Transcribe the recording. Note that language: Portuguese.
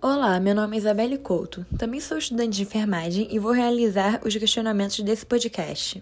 Olá, meu nome é Isabelle Couto. Também sou estudante de enfermagem e vou realizar os questionamentos desse podcast.